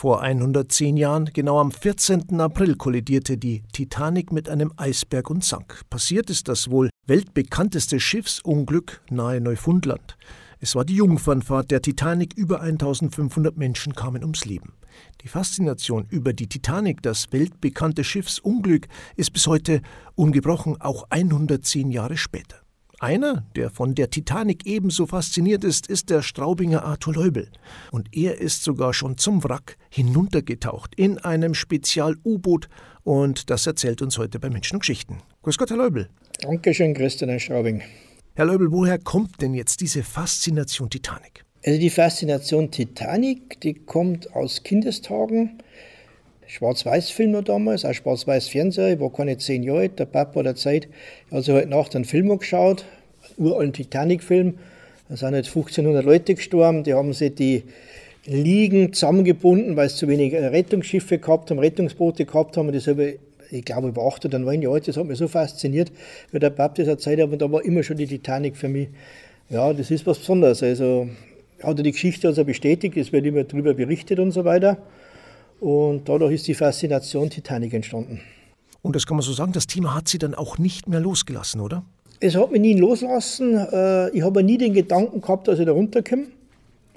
Vor 110 Jahren, genau am 14. April, kollidierte die Titanic mit einem Eisberg und sank. Passiert ist das wohl weltbekannteste Schiffsunglück nahe Neufundland. Es war die Jungfernfahrt der Titanic, über 1500 Menschen kamen ums Leben. Die Faszination über die Titanic, das weltbekannte Schiffsunglück, ist bis heute ungebrochen, auch 110 Jahre später. Einer, der von der Titanic ebenso fasziniert ist, ist der Straubinger Arthur Leubel. Und er ist sogar schon zum Wrack hinuntergetaucht in einem Spezial-U-Boot und das erzählt uns heute bei Menschen und Geschichten. Grüß Gott, Herr Leubel. Dankeschön, Christian Herr Straubing. Herr Leubel, woher kommt denn jetzt diese Faszination Titanic? Also die Faszination Titanic, die kommt aus Kindestagen. Schwarz-Weiß-Filme damals, auch Schwarz-Weiß-Fernseher. Ich war keine zehn Jahre alt, der Papa der Zeit. Habe heute Nacht einen Film geschaut, einen uralten Titanic-Film. Da sind jetzt 1500 Leute gestorben, die haben sich die Liegen zusammengebunden, weil es zu wenig Rettungsschiffe gehabt haben, Rettungsboote gehabt haben. Und das habe ich, ich glaube, über acht oder neun Jahre, das hat mich so fasziniert, weil der Papa das erzählt hat. Und da war immer schon die Titanic für mich. Ja, das ist was Besonderes. Also hat er die Geschichte also bestätigt, es wird immer darüber berichtet und so weiter. Und dadurch ist die Faszination Titanic entstanden. Und das kann man so sagen, das Thema hat Sie dann auch nicht mehr losgelassen, oder? Es hat mich nie loslassen. Äh, ich habe nie den Gedanken gehabt, dass ich da runterkomme.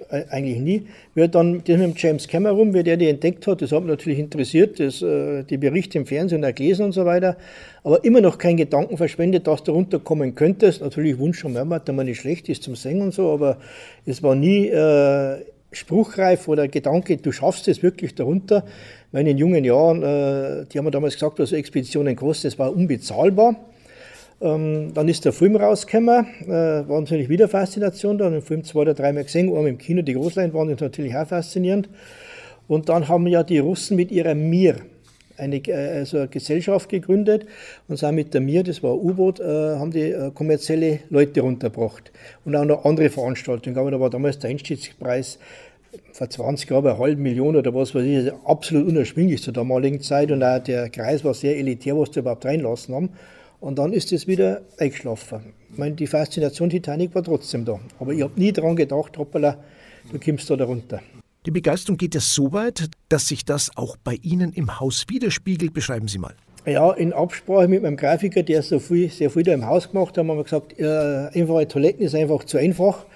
Äh, eigentlich nie. Wer dann das mit James Cameron, wer der die entdeckt hat, das hat mich natürlich interessiert, das, äh, die Berichte im Fernsehen gelesen und so weiter. Aber immer noch kein Gedanken verschwendet, dass du runterkommen könntest. Natürlich Wunsch schon mehrmals, dass man nicht schlecht ist zum Singen und so, aber es war nie äh, spruchreif oder Gedanke, du schaffst es wirklich darunter. In meinen jungen Jahren, äh, die haben mir damals gesagt, was Expeditionen kosten, das war unbezahlbar. Ähm, dann ist der Film rausgekommen, äh, war natürlich wieder Faszination da, den Film zwei oder dreimal gesehen, einmal im Kino, die Großleinwand ist natürlich auch faszinierend. Und dann haben ja die Russen mit ihrer Mir eine, also eine Gesellschaft gegründet und sind mit der Mir, das war ein U-Boot, äh, haben die äh, kommerzielle Leute runtergebracht. Und auch noch andere Veranstaltungen. Aber da war damals der Einstiegspreis vor 20 Jahren eine halbe Million oder was weiß ich, absolut unerschwinglich zur damaligen Zeit. Und auch der Kreis war sehr elitär, was die überhaupt reinlassen haben. Und dann ist es wieder eingeschlafen. Ich meine, die Faszination Titanic war trotzdem da. Aber ich habe nie daran gedacht, hoppala, du kommst da runter. Die Begeisterung geht ja so weit, dass sich das auch bei Ihnen im Haus widerspiegelt. Beschreiben Sie mal. Ja, in Absprache mit meinem Grafiker, der so viel, sehr viel da im Haus gemacht hat, haben wir gesagt, äh, einfache Toiletten ist einfach zu einfach.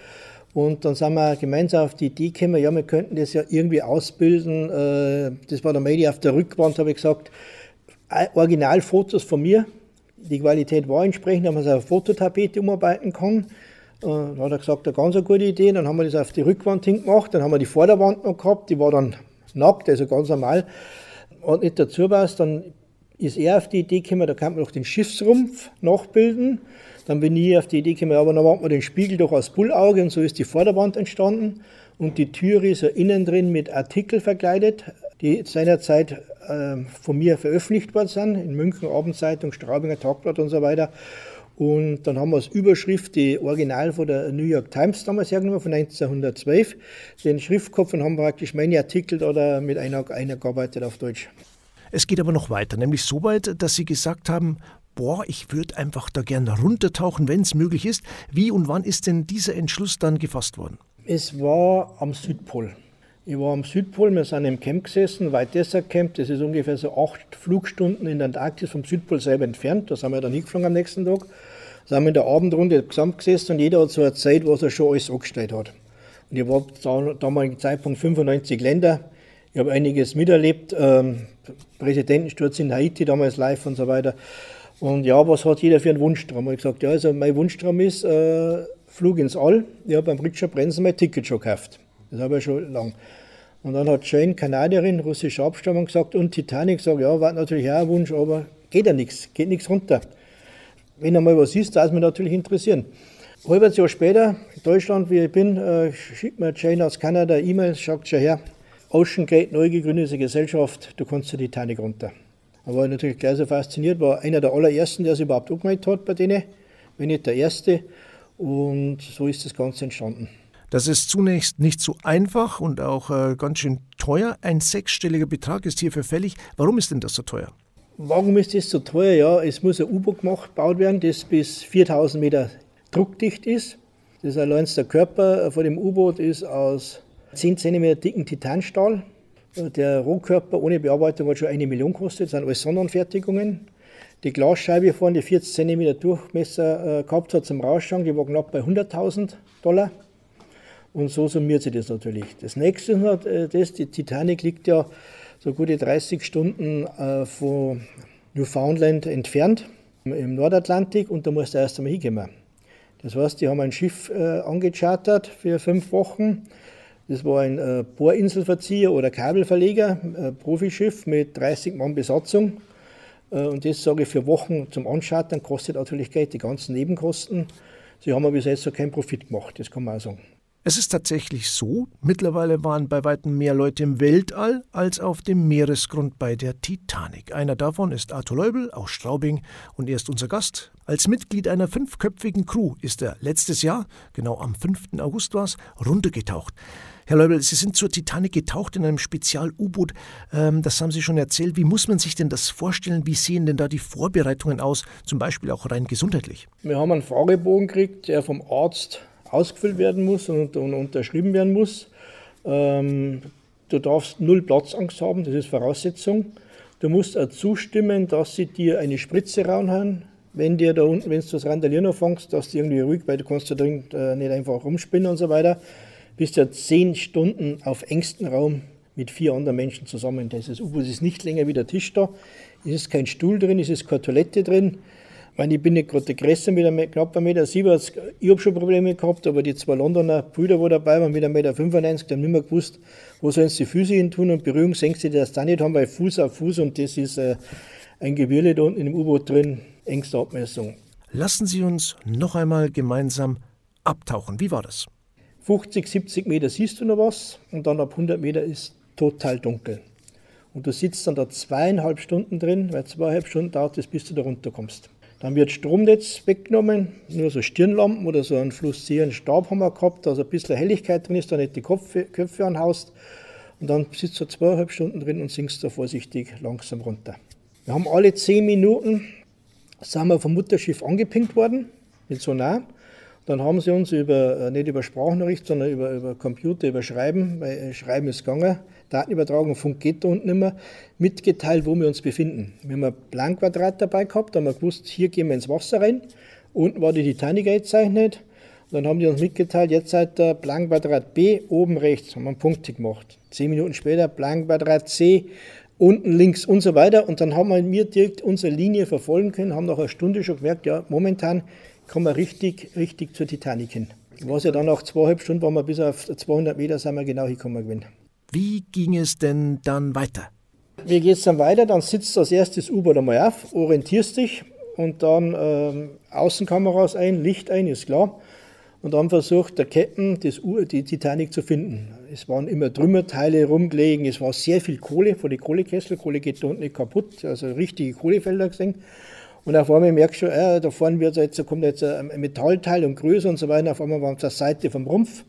Und dann sind wir gemeinsam auf die Idee gekommen, ja, wir könnten das ja irgendwie ausbilden. Äh, das war der Medi auf der Rückwand, habe ich gesagt, Originalfotos von mir, die Qualität war entsprechend, dass man es auf Fototapete umarbeiten kann. Äh, dann hat er gesagt, eine ganz gute Idee. Dann haben wir das auf die Rückwand hingemacht. Dann haben wir die Vorderwand noch gehabt, die war dann nackt, also ganz normal. Und nicht dazu was, dann ist er auf die Idee gekommen, da kann man noch den Schiffsrumpf nachbilden. Dann bin ich auf die Idee gekommen, aber dann macht man den Spiegel doch aus Bullauge und so ist die Vorderwand entstanden. Und die Türe ist ja innen drin mit Artikel verkleidet, die seinerzeit äh, von mir veröffentlicht worden sind, in München, Abendzeitung, Straubinger Tagblatt und so weiter. Und dann haben wir als Überschrift die Original von der New York Times damals hergenommen, von 1912. Den Schriftkopf und haben praktisch meine Artikel da mit einer, einer gearbeitet auf Deutsch. Es geht aber noch weiter, nämlich so weit, dass Sie gesagt haben, boah, ich würde einfach da gerne runtertauchen, wenn es möglich ist. Wie und wann ist denn dieser Entschluss dann gefasst worden? Es war am Südpol. Ich war am Südpol, wir sind im Camp gesessen, White Desert Camp, das ist ungefähr so acht Flugstunden in der Antarktis vom Südpol selber entfernt. Da sind wir dann hingeflogen am nächsten Tag. Da sind wir in der Abendrunde gesamt gesessen und jeder hat so erzählt, was er schon alles angestellt hat. Und ich war zum damaligen Zeitpunkt 95 Länder. Ich habe einiges miterlebt, ähm, Präsidentensturz in Haiti damals live und so weiter. Und ja, was hat jeder für einen Wunschtraum? Ich habe gesagt, ja, also mein Wunschtraum ist äh, Flug ins All. Ich habe beim Richard Branson mein Ticket schon gekauft. Das habe ich schon lang. Und dann hat Jane, Kanadierin, russische Abstammung, gesagt, und Titanic, sagt, ja, war natürlich auch ein Wunsch, aber geht ja nichts, geht nichts runter. Wenn einmal was ist, darf es mich natürlich interessieren. Ein halbes Jahr später, in Deutschland, wie ich bin, äh, schickt mir Jane aus Kanada E-Mail, sagt schon her, Ocean Gate, neu gegründete Gesellschaft, du kannst zur Titanic runter. Da war ich natürlich gleich so fasziniert, war einer der allerersten, der es überhaupt angemeldet hat bei denen, wenn nicht der erste. Und so ist das Ganze entstanden. Das ist zunächst nicht so einfach und auch äh, ganz schön teuer. Ein sechsstelliger Betrag ist hierfür fällig. Warum ist denn das so teuer? Warum ist das so teuer? Ja, es muss ein U-Boot gebaut werden, das bis 4000 Meter druckdicht ist. Das allein der Körper von dem U-Boot ist aus 10 cm dicken Titanstahl. Der Rohkörper ohne Bearbeitung hat schon eine Million gekostet, das sind alles Sonderanfertigungen. Die Glasscheibe vorne, die 40 cm Durchmesser äh, gehabt hat zum Rausschauen, die war knapp bei 100.000 Dollar. Und so summiert sich das natürlich. Das nächste ist äh, das, die Titanic liegt ja so gute 30 Stunden äh, von Newfoundland entfernt im Nordatlantik und da muss der erst einmal hinkommen. Das heißt, die haben ein Schiff äh, angechartert für fünf Wochen. Das war ein äh, Bohrinselverzieher oder Kabelverleger, ein Profischiff mit 30 Mann Besatzung. Und das sage ich für Wochen zum Anschartern kostet natürlich Geld, die ganzen Nebenkosten. Sie haben aber bis jetzt so keinen Profit gemacht, das kann man auch sagen. Es ist tatsächlich so, mittlerweile waren bei weitem mehr Leute im Weltall als auf dem Meeresgrund bei der Titanic. Einer davon ist Arthur Leubel aus Straubing und er ist unser Gast. Als Mitglied einer fünfköpfigen Crew ist er letztes Jahr, genau am 5. August war es, runtergetaucht. Herr Leubel, Sie sind zur Titanic getaucht in einem Spezial-U-Boot. Ähm, das haben Sie schon erzählt. Wie muss man sich denn das vorstellen? Wie sehen denn da die Vorbereitungen aus, zum Beispiel auch rein gesundheitlich? Wir haben einen Fragebogen gekriegt, der vom Arzt ausgefüllt werden muss und, und unterschrieben werden muss. Ähm, du darfst null Platzangst haben, das ist Voraussetzung. Du musst auch zustimmen, dass sie dir eine Spritze reinhauen, wenn dir da unten, wenn du das Randalieren anfängst, dass du irgendwie ruhig, weil du kannst da drin äh, nicht einfach rumspinnen und so weiter. Bist ja zehn Stunden auf engstem Raum mit vier anderen Menschen zusammen. Das U-Boot ist nicht länger wie der Tisch da. Es ist kein Stuhl drin, es ist keine Toilette drin. Ich meine, ich bin nicht gerade der Größte mit einem knapp 1,70 Meter. Ich habe schon Probleme gehabt, aber die zwei Londoner Brüder, die dabei waren, mit 1,95 Meter, die haben nicht mehr gewusst, wo sollen sie die Füße hin tun und Berührungsängste, die das da nicht haben, weil Fuß auf Fuß und das ist äh, ein Gewirle da unten in dem U-Boot drin, engste Abmessung. Lassen Sie uns noch einmal gemeinsam abtauchen. Wie war das? 50, 70 Meter siehst du noch was und dann ab 100 Meter ist total dunkel. Und du sitzt dann da zweieinhalb Stunden drin, weil zweieinhalb Stunden dauert es, bis du da runterkommst. Dann wird Stromnetz weggenommen, nur so Stirnlampen oder so einen fluoszierenden Stab haben wir gehabt, dass ein bisschen Helligkeit drin ist, da nicht die Köpfe, Köpfe anhaust. Und dann sitzt du zweieinhalb Stunden drin und singst da vorsichtig langsam runter. Wir haben alle zehn Minuten sind wir vom Mutterschiff angepinkt worden mit Sonar. Dann haben sie uns über, äh, nicht über Sprachnachricht, sondern über, über Computer, über Schreiben, weil äh, Schreiben ist gegangen, Datenübertragung, Funk geht da unten immer, mitgeteilt, wo wir uns befinden. Wir haben ein Planquadrat dabei gehabt, da haben wir gewusst, hier gehen wir ins Wasser rein. Unten war die Titanic gezeichnet. Dann haben die uns mitgeteilt, jetzt seid ihr Planquadrat B, oben rechts, haben wir einen Punkt gemacht. Zehn Minuten später Planquadrat C, unten links und so weiter. Und dann haben wir direkt unsere Linie verfolgen können, haben nach einer Stunde schon gemerkt, ja, momentan kommen wir richtig, richtig zur Titanic hin. Was ja dann nach zweieinhalb Stunden, waren wir bis auf 200 Meter, sind wir genau hingekommen. Gewesen. Wie ging es denn dann weiter? Wie geht es dann weiter? Dann sitzt das erstes U-Boot einmal auf, orientierst dich und dann ähm, Außenkameras ein, Licht ein, ist klar. Und dann versucht der Captain, das U die Titanic zu finden. Es waren immer Trümmerteile rumgelegen, es war sehr viel Kohle vor die Kohlekessel. Kohle geht da unten nicht kaputt, also richtige Kohlefelder gesehen. Und auf einmal merkst du, äh, da vorne wird jetzt, kommt jetzt ein Metallteil und größer und so weiter. Auf einmal waren es zur Seite vom Rumpf.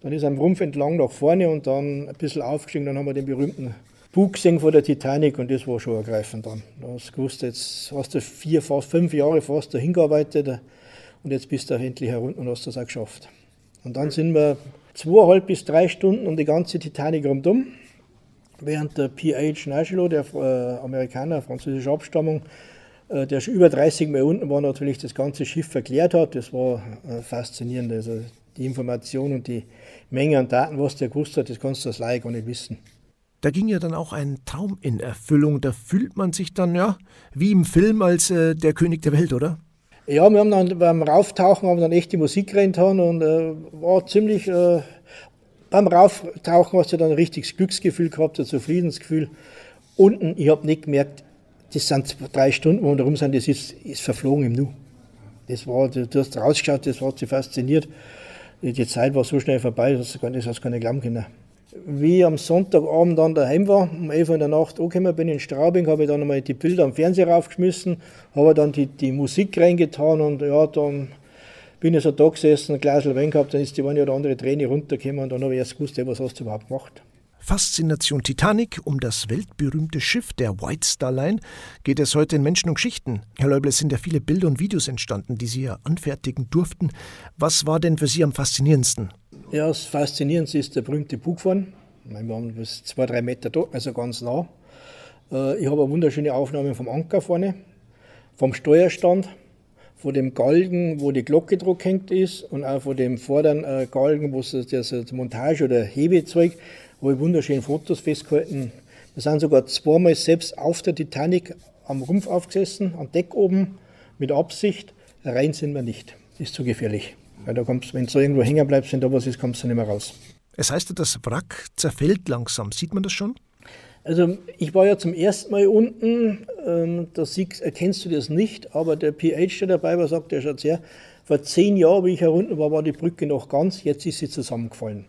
Dann ist am Rumpf entlang nach vorne und dann ein bisschen aufgestiegen. Dann haben wir den berühmten Bug gesehen von der Titanic und das war schon ergreifend dann. Du hast gewusst, jetzt hast du vier, fast fünf Jahre fast dahin gearbeitet und jetzt bist du endlich herunter und hast das auch geschafft. Und dann sind wir zweieinhalb bis drei Stunden um die ganze Titanic rundum, während der P.H. Nashilo, der äh, Amerikaner, französischer Abstammung, der schon über 30 Mal unten war, natürlich das ganze Schiff verklärt hat. Das war äh, faszinierend. Also die Information und die Menge an Daten, was der gewusst hat, das kannst du als Laie gar nicht wissen. Da ging ja dann auch ein Traum in Erfüllung. Da fühlt man sich dann, ja, wie im Film als äh, der König der Welt, oder? Ja, wir haben dann beim Rauftauchen haben dann echt die Musik reingetan und äh, war ziemlich. Äh, beim Rauftauchen hast du dann ein richtiges Glücksgefühl gehabt, ein Zufriedensgefühl. Unten, ich habe nicht gemerkt, das sind drei Stunden, wo wir rum sind, das ist, ist verflogen im Nu. Das war, du hast rausgeschaut, das hat sie fasziniert. Die Zeit war so schnell vorbei, das hast du gar nicht glauben können. Wie ich am Sonntagabend dann daheim war, um 11 Uhr in der Nacht angekommen bin in Straubing, habe ich dann einmal die Bilder am Fernseher raufgeschmissen, habe dann die, die Musik reingetan und ja, dann bin ich so da gesessen, ein Glas Wein gehabt, dann ist die eine oder andere Träne runtergekommen und dann habe ich erst gewusst, was hast du überhaupt gemacht. Faszination Titanic um das weltberühmte Schiff der White Star Line geht es heute in Menschen und Geschichten. Herr Leubel, es sind ja viele Bilder und Videos entstanden, die Sie ja anfertigen durften. Was war denn für Sie am faszinierendsten? Ja, das Faszinierendste ist der berühmte Bug vorne. Ich meine, wir haben bis zwei, drei Meter dort, also ganz nah. Äh, ich habe eine wunderschöne Aufnahme vom Anker vorne, vom Steuerstand, von dem Galgen, wo die Glocke drauf hängt ist und auch von dem vorderen äh, Galgen, wo es das Montage- oder Hebezeug, wo ich wunderschöne Fotos festgehalten. Wir sind sogar zweimal selbst auf der Titanic am Rumpf aufgesessen, am Deck oben, mit Absicht. Rein sind wir nicht. Ist zu gefährlich. Weil da kommst, wenn du irgendwo hängen bleibst, wenn da was ist, kommst du nicht mehr raus. Es heißt das Wrack zerfällt langsam. Sieht man das schon? Also ich war ja zum ersten Mal unten, ähm, da erkennst du das nicht, aber der PH, der dabei war, sagt, der schaut sehr, vor zehn Jahren, wie ich herunter war, war die Brücke noch ganz, jetzt ist sie zusammengefallen.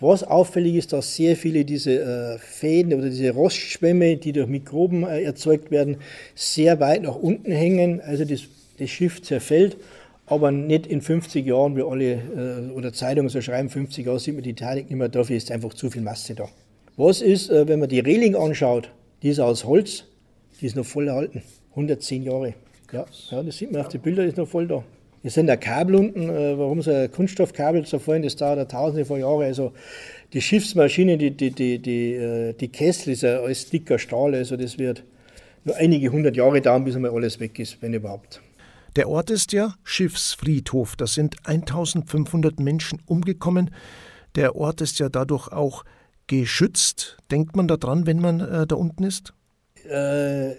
Was auffällig ist, dass sehr viele diese äh, Fäden oder diese Rostschwämme, die durch Mikroben äh, erzeugt werden, sehr weit nach unten hängen. Also das, das Schiff zerfällt, aber nicht in 50 Jahren, wie alle äh, oder Zeitungen so schreiben, 50 Jahre sieht man die Titanic nicht mehr, dafür ist einfach zu viel Masse da. Was ist, äh, wenn man die Reling anschaut, die ist aus Holz, die ist noch voll erhalten, 110 Jahre. Ja, ja das sieht man auf den Bildern, ist noch voll da. Es sind da Kabel unten, äh, warum so ein Kunststoffkabel zerfallen, das dauert tausende von Jahren. Also die Schiffsmaschine, die, die, die, die, äh, die Kessel ist ja alles dicker Stahl, also das wird nur einige hundert Jahre dauern, bis einmal alles weg ist, wenn überhaupt. Der Ort ist ja Schiffsfriedhof. Da sind 1500 Menschen umgekommen. Der Ort ist ja dadurch auch geschützt. Denkt man daran, wenn man äh, da unten ist? Äh,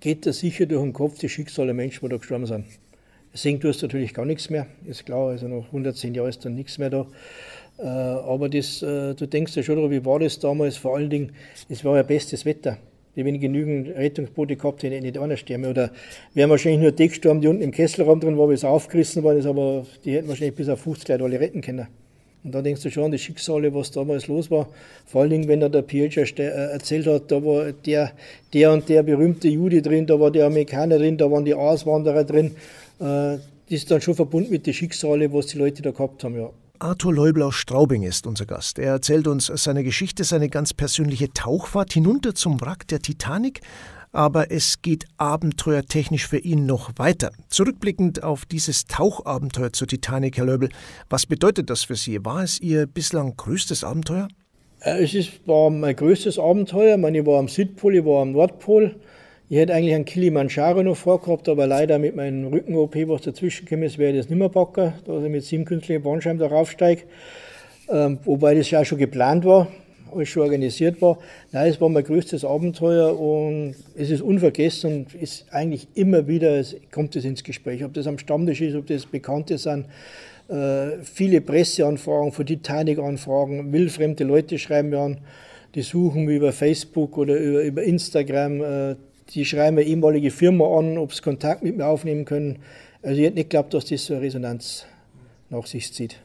geht da sicher durch den Kopf die Schicksale der Menschen, die da gestorben sind. Singen tust du natürlich gar nichts mehr, ist klar, also nach 110 Jahren ist dann nichts mehr da. Äh, aber das, äh, du denkst ja schon darüber, wie war das damals? Vor allen Dingen, es war ja bestes Wetter. Die, wenn ich genügend Rettungsboote gehabt hätte, nicht einer sterben. Oder wären wahrscheinlich nur die gestorben, die unten im Kesselraum drin waren, wie es aufgerissen worden ist, aber die hätten wahrscheinlich bis auf 50 Leute alle retten können. Und da denkst du schon an die Schicksale, was damals los war. Vor allen Dingen, wenn dann der Pietsch äh, erzählt hat, da war der, der und der berühmte Jude drin, da war der Amerikaner drin, da waren die Auswanderer drin. Äh, das ist dann schon verbunden mit den Schicksalen, was die Leute da gehabt haben, ja. Arthur Leubel aus Straubing ist unser Gast. Er erzählt uns seine Geschichte, seine ganz persönliche Tauchfahrt hinunter zum Wrack der Titanic. Aber es geht abenteuertechnisch für ihn noch weiter. Zurückblickend auf dieses Tauchabenteuer zur Titanic, Herr Leubel, was bedeutet das für Sie? War es Ihr bislang größtes Abenteuer? Äh, es ist, war mein größtes Abenteuer. Ich, meine, ich war am Südpol, ich war am Nordpol. Ich hätte eigentlich einen Kilimanjaro noch vorgehabt, aber leider mit meinem Rücken-OP, was dazwischen gekommen wäre das nicht mehr packen, dass ich mit sieben künstlichen Bandscheiben da raufsteige. Ähm, wobei das ja schon geplant war, alles schon organisiert war. Nein, es war mein größtes Abenteuer und es ist unvergessen und ist eigentlich immer wieder, es kommt es ins Gespräch, ob das am Stammtisch ist, ob das Bekannte sind. Äh, viele Presseanfragen, von Titanic-Anfragen, wildfremde Leute schreiben mir an, die suchen mich über Facebook oder über, über Instagram, äh, die schreiben eine ehemalige Firma an, ob sie Kontakt mit mir aufnehmen können. Also ich hätte nicht geglaubt, dass das so eine Resonanz nach sich zieht.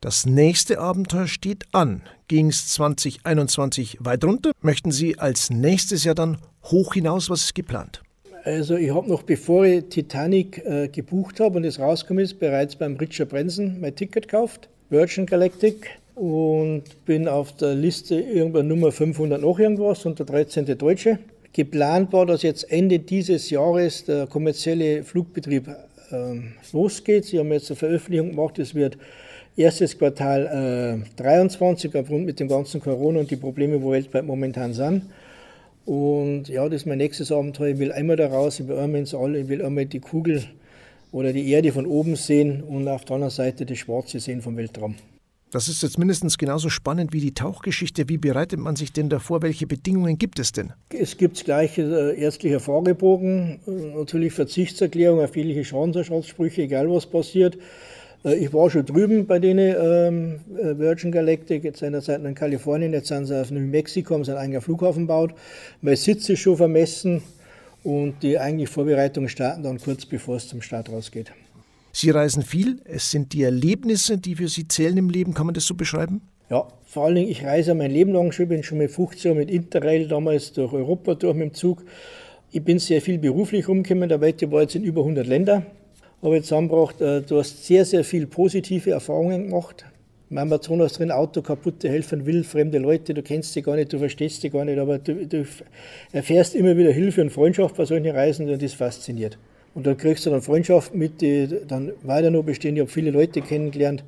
Das nächste Abenteuer steht an. Ging es 2021 weit runter? Möchten Sie als nächstes Jahr dann hoch hinaus? Was ist geplant? Also ich habe noch, bevor ich Titanic äh, gebucht habe und es rausgekommen ist, bereits beim Richard Branson mein Ticket gekauft, Virgin Galactic, und bin auf der Liste irgendwann Nummer 500 noch irgendwas und der 13. Deutsche. Geplant war, dass jetzt Ende dieses Jahres der kommerzielle Flugbetrieb äh, losgeht. Sie haben jetzt eine Veröffentlichung gemacht, es wird erstes Quartal äh, 23 aufgrund mit dem ganzen Corona und die Probleme, wo weltweit momentan sind. Und ja, das ist mein nächstes Abenteuer. Ich will einmal da raus, ich will einmal ins All, ich will einmal die Kugel oder die Erde von oben sehen und auf der anderen Seite das Schwarze sehen vom Weltraum. Das ist jetzt mindestens genauso spannend wie die Tauchgeschichte. Wie bereitet man sich denn davor? Welche Bedingungen gibt es denn? Es gibt gleich äh, ärztlicher Fragebogen, äh, natürlich Verzichtserklärung auf jegliche Schadensersatzansprüche, egal was passiert. Äh, ich war schon drüben bei denen ähm, Virgin Galactic, jetzt seinerzeit in Kalifornien, jetzt sind sie auf New Mexico, haben sie einen eigenen Flughafen gebaut. Mein Sitz ist schon vermessen und die eigentliche Vorbereitungen starten dann kurz bevor es zum Start rausgeht. Sie reisen viel. Es sind die Erlebnisse, die für Sie zählen im Leben. Kann man das so beschreiben? Ja, vor allen Dingen, ich reise mein Leben lang schon. Ich bin schon mit 15 Jahren mit Interrail damals durch Europa durch mit dem Zug. Ich bin sehr viel beruflich rumgekommen. Der Welt war jetzt in über 100 Länder. Habe jetzt zusammengebracht, äh, du hast sehr, sehr viel positive Erfahrungen gemacht. Im Amazonas drin, Auto kaputte helfen will, fremde Leute, du kennst sie gar nicht, du verstehst sie gar nicht, aber du, du erfährst immer wieder Hilfe und Freundschaft bei solchen Reisen und das fasziniert. Und da kriegst du dann Freundschaften mit, die dann weiter noch bestehen. Ich habe viele Leute kennengelernt.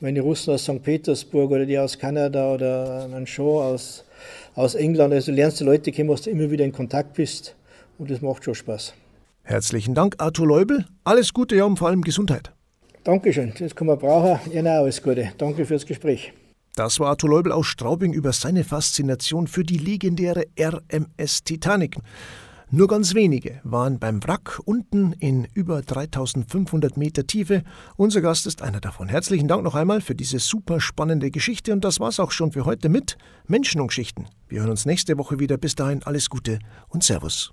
die Russen aus St. Petersburg oder die aus Kanada oder ein Show aus, aus England, also du lernst die Leute kennen, was du immer wieder in Kontakt bist und das macht schon Spaß. Herzlichen Dank, Arthur Leubel. Alles Gute, ja, und vor allem Gesundheit. Dankeschön, das kann man brauchen. Ihnen auch alles Gute. Danke fürs Gespräch. Das war Arthur Leubel aus Straubing über seine Faszination für die legendäre RMS Titanic. Nur ganz wenige waren beim Wrack unten in über 3500 Meter Tiefe. Unser Gast ist einer davon. Herzlichen Dank noch einmal für diese super spannende Geschichte und das war's auch schon für heute mit Menschen und Geschichten. Wir hören uns nächste Woche wieder. Bis dahin alles Gute und Servus.